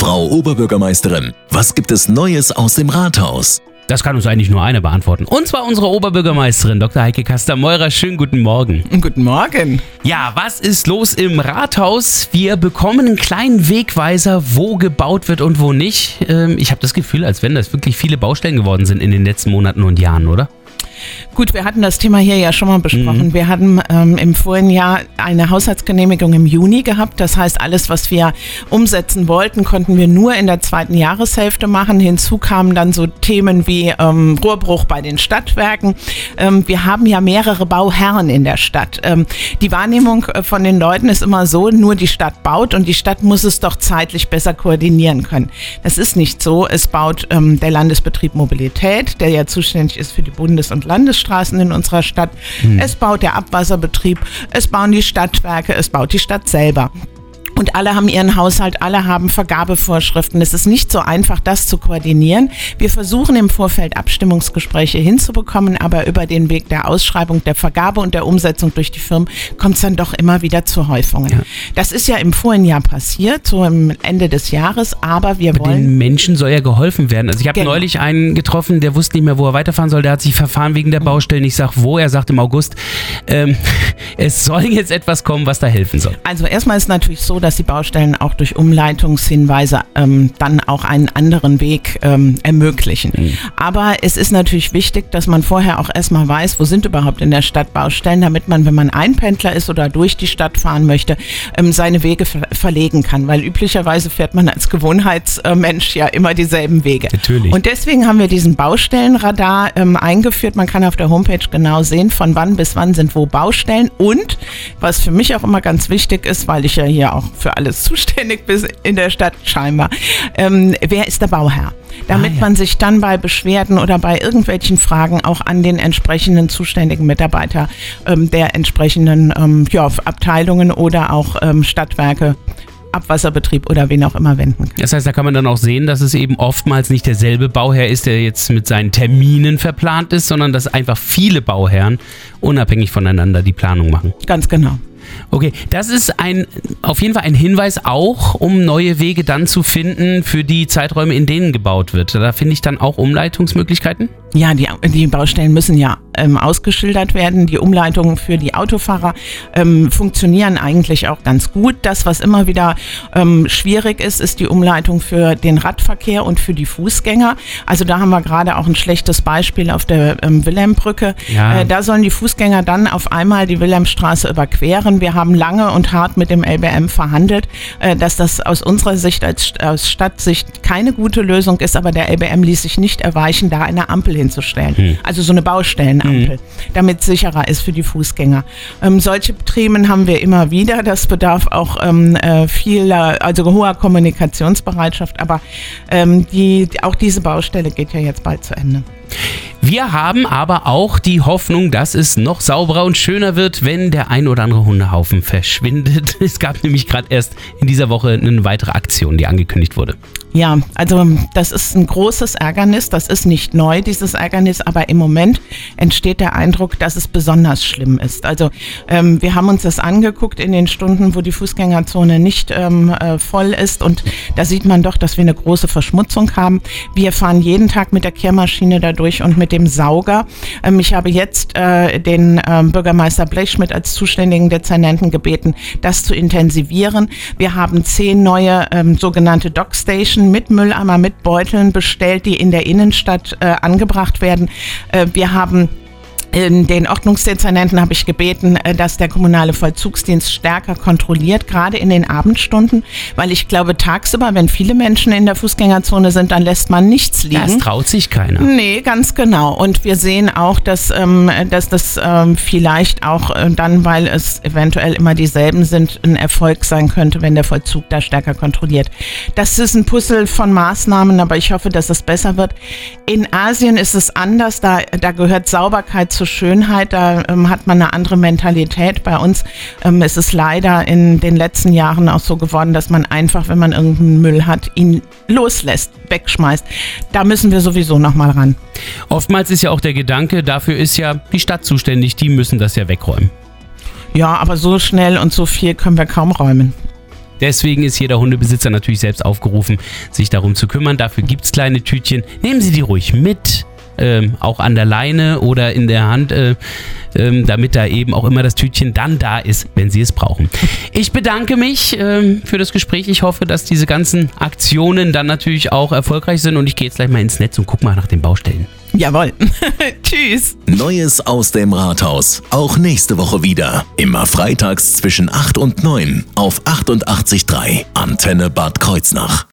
Frau Oberbürgermeisterin, was gibt es Neues aus dem Rathaus? Das kann uns eigentlich nur einer beantworten. Und zwar unsere Oberbürgermeisterin, Dr. Heike Kaster-Meurer. Schönen guten Morgen. Guten Morgen. Ja, was ist los im Rathaus? Wir bekommen einen kleinen Wegweiser, wo gebaut wird und wo nicht. Ähm, ich habe das Gefühl, als wenn das wirklich viele Baustellen geworden sind in den letzten Monaten und Jahren, oder? Gut, wir hatten das Thema hier ja schon mal besprochen. Mhm. Wir hatten ähm, im vorigen Jahr eine Haushaltsgenehmigung im Juni gehabt. Das heißt, alles, was wir umsetzen wollten, konnten wir nur in der zweiten Jahreshälfte machen. Hinzu kamen dann so Themen wie ähm, Rohrbruch bei den Stadtwerken. Ähm, wir haben ja mehrere Bauherren in der Stadt. Ähm, die Wahrnehmung äh, von den Leuten ist immer so, nur die Stadt baut und die Stadt muss es doch zeitlich besser koordinieren können. Das ist nicht so. Es baut ähm, der Landesbetrieb Mobilität, der ja zuständig ist für die Bundes- und Landesstraßen in unserer Stadt. Hm. Es baut der Abwasserbetrieb, es bauen die Stadtwerke, es baut die Stadt selber. Und alle haben ihren Haushalt, alle haben Vergabevorschriften. Es ist nicht so einfach, das zu koordinieren. Wir versuchen im Vorfeld Abstimmungsgespräche hinzubekommen, aber über den Weg der Ausschreibung, der Vergabe und der Umsetzung durch die Firmen kommt es dann doch immer wieder zu Häufungen. Ja. Das ist ja im vorigen Jahr passiert, so am Ende des Jahres, aber wir aber wollen. Den Menschen soll ja geholfen werden. Also ich habe genau. neulich einen getroffen, der wusste nicht mehr, wo er weiterfahren soll. Der hat sich verfahren wegen der Baustellen. Ich sage, wo? Er sagt im August, ähm, es soll jetzt etwas kommen, was da helfen soll. Also erstmal ist es natürlich so, dass die Baustellen auch durch Umleitungshinweise ähm, dann auch einen anderen Weg ähm, ermöglichen. Mhm. Aber es ist natürlich wichtig, dass man vorher auch erstmal weiß, wo sind überhaupt in der Stadt Baustellen, damit man, wenn man Einpendler ist oder durch die Stadt fahren möchte, ähm, seine Wege ver verlegen kann. Weil üblicherweise fährt man als Gewohnheitsmensch ja immer dieselben Wege. Natürlich. Und deswegen haben wir diesen Baustellenradar ähm, eingeführt. Man kann auf der Homepage genau sehen, von wann bis wann sind wo Baustellen. Und was für mich auch immer ganz wichtig ist, weil ich ja hier auch für alles zuständig bist in der Stadt scheinbar. Ähm, wer ist der Bauherr? Damit ah, ja. man sich dann bei Beschwerden oder bei irgendwelchen Fragen auch an den entsprechenden zuständigen Mitarbeiter ähm, der entsprechenden ähm, ja, Abteilungen oder auch ähm, Stadtwerke Abwasserbetrieb oder wen auch immer wenden kann. Das heißt, da kann man dann auch sehen, dass es eben oftmals nicht derselbe Bauherr ist, der jetzt mit seinen Terminen verplant ist, sondern dass einfach viele Bauherren unabhängig voneinander die Planung machen. Ganz genau. Okay, das ist ein auf jeden Fall ein Hinweis auch, um neue Wege dann zu finden für die Zeiträume, in denen gebaut wird. Da finde ich dann auch Umleitungsmöglichkeiten. Ja, die, die Baustellen müssen ja ähm, ausgeschildert werden. Die Umleitungen für die Autofahrer ähm, funktionieren eigentlich auch ganz gut. Das, was immer wieder ähm, schwierig ist, ist die Umleitung für den Radverkehr und für die Fußgänger. Also da haben wir gerade auch ein schlechtes Beispiel auf der ähm, Wilhelmbrücke. Ja. Äh, da sollen die Fußgänger dann auf einmal die Wilhelmstraße überqueren. Wir haben lange und hart mit dem LBM verhandelt, äh, dass das aus unserer Sicht als aus Stadtsicht keine gute Lösung ist, aber der LBM ließ sich nicht erweichen, da eine Ampel hinzustellen. Hm. Also so eine Baustellenampel, hm. damit es sicherer ist für die Fußgänger. Ähm, solche Themen haben wir immer wieder. Das bedarf auch ähm, äh, vieler, also hoher Kommunikationsbereitschaft, aber ähm, die, auch diese Baustelle geht ja jetzt bald zu Ende. Wir haben aber auch die Hoffnung, dass es noch sauberer und schöner wird, wenn der ein oder andere Hundehaufen verschwindet. Es gab nämlich gerade erst in dieser Woche eine weitere Aktion, die angekündigt wurde. Ja, also das ist ein großes Ärgernis. Das ist nicht neu, dieses Ärgernis, aber im Moment entsteht der Eindruck, dass es besonders schlimm ist. Also ähm, wir haben uns das angeguckt in den Stunden, wo die Fußgängerzone nicht ähm, äh, voll ist und da sieht man doch, dass wir eine große Verschmutzung haben. Wir fahren jeden Tag mit der Kehrmaschine dadurch und mit dem Sauger. Ähm, ich habe jetzt äh, den ähm, Bürgermeister Blechschmidt als zuständigen Dezernenten gebeten, das zu intensivieren. Wir haben zehn neue ähm, sogenannte Dockstations Menschen mit Mülleimer, mit Beuteln bestellt, die in der Innenstadt äh, angebracht werden. Äh, wir haben den Ordnungsdezernenten habe ich gebeten, äh, dass der kommunale Vollzugsdienst stärker kontrolliert, gerade in den Abendstunden, weil ich glaube, tagsüber, wenn viele Menschen in der Fußgängerzone sind, dann lässt man nichts liegen. Das traut sich keiner. Nee, ganz genau. Und wir sehen auch, dass, ähm, dass das ähm, vielleicht auch äh, dann, weil es eventuell immer dieselben sind, ein Erfolg sein könnte, wenn der Vollzug da stärker kontrolliert. Das ist ein Puzzle von Maßnahmen, aber ich hoffe, dass es besser wird. In Asien ist es anders, da, da gehört Sauberkeit zu zur Schönheit, da ähm, hat man eine andere Mentalität. Bei uns ähm, ist es leider in den letzten Jahren auch so geworden, dass man einfach, wenn man irgendeinen Müll hat, ihn loslässt, wegschmeißt. Da müssen wir sowieso nochmal ran. Oftmals ist ja auch der Gedanke, dafür ist ja die Stadt zuständig, die müssen das ja wegräumen. Ja, aber so schnell und so viel können wir kaum räumen. Deswegen ist jeder Hundebesitzer natürlich selbst aufgerufen, sich darum zu kümmern. Dafür gibt es kleine Tütchen. Nehmen Sie die ruhig mit ähm, auch an der Leine oder in der Hand, äh, ähm, damit da eben auch immer das Tütchen dann da ist, wenn Sie es brauchen. Ich bedanke mich ähm, für das Gespräch. Ich hoffe, dass diese ganzen Aktionen dann natürlich auch erfolgreich sind und ich gehe jetzt gleich mal ins Netz und gucke mal nach den Baustellen. Jawohl. Tschüss. Neues aus dem Rathaus. Auch nächste Woche wieder. Immer freitags zwischen 8 und 9 auf 88.3 Antenne Bad Kreuznach.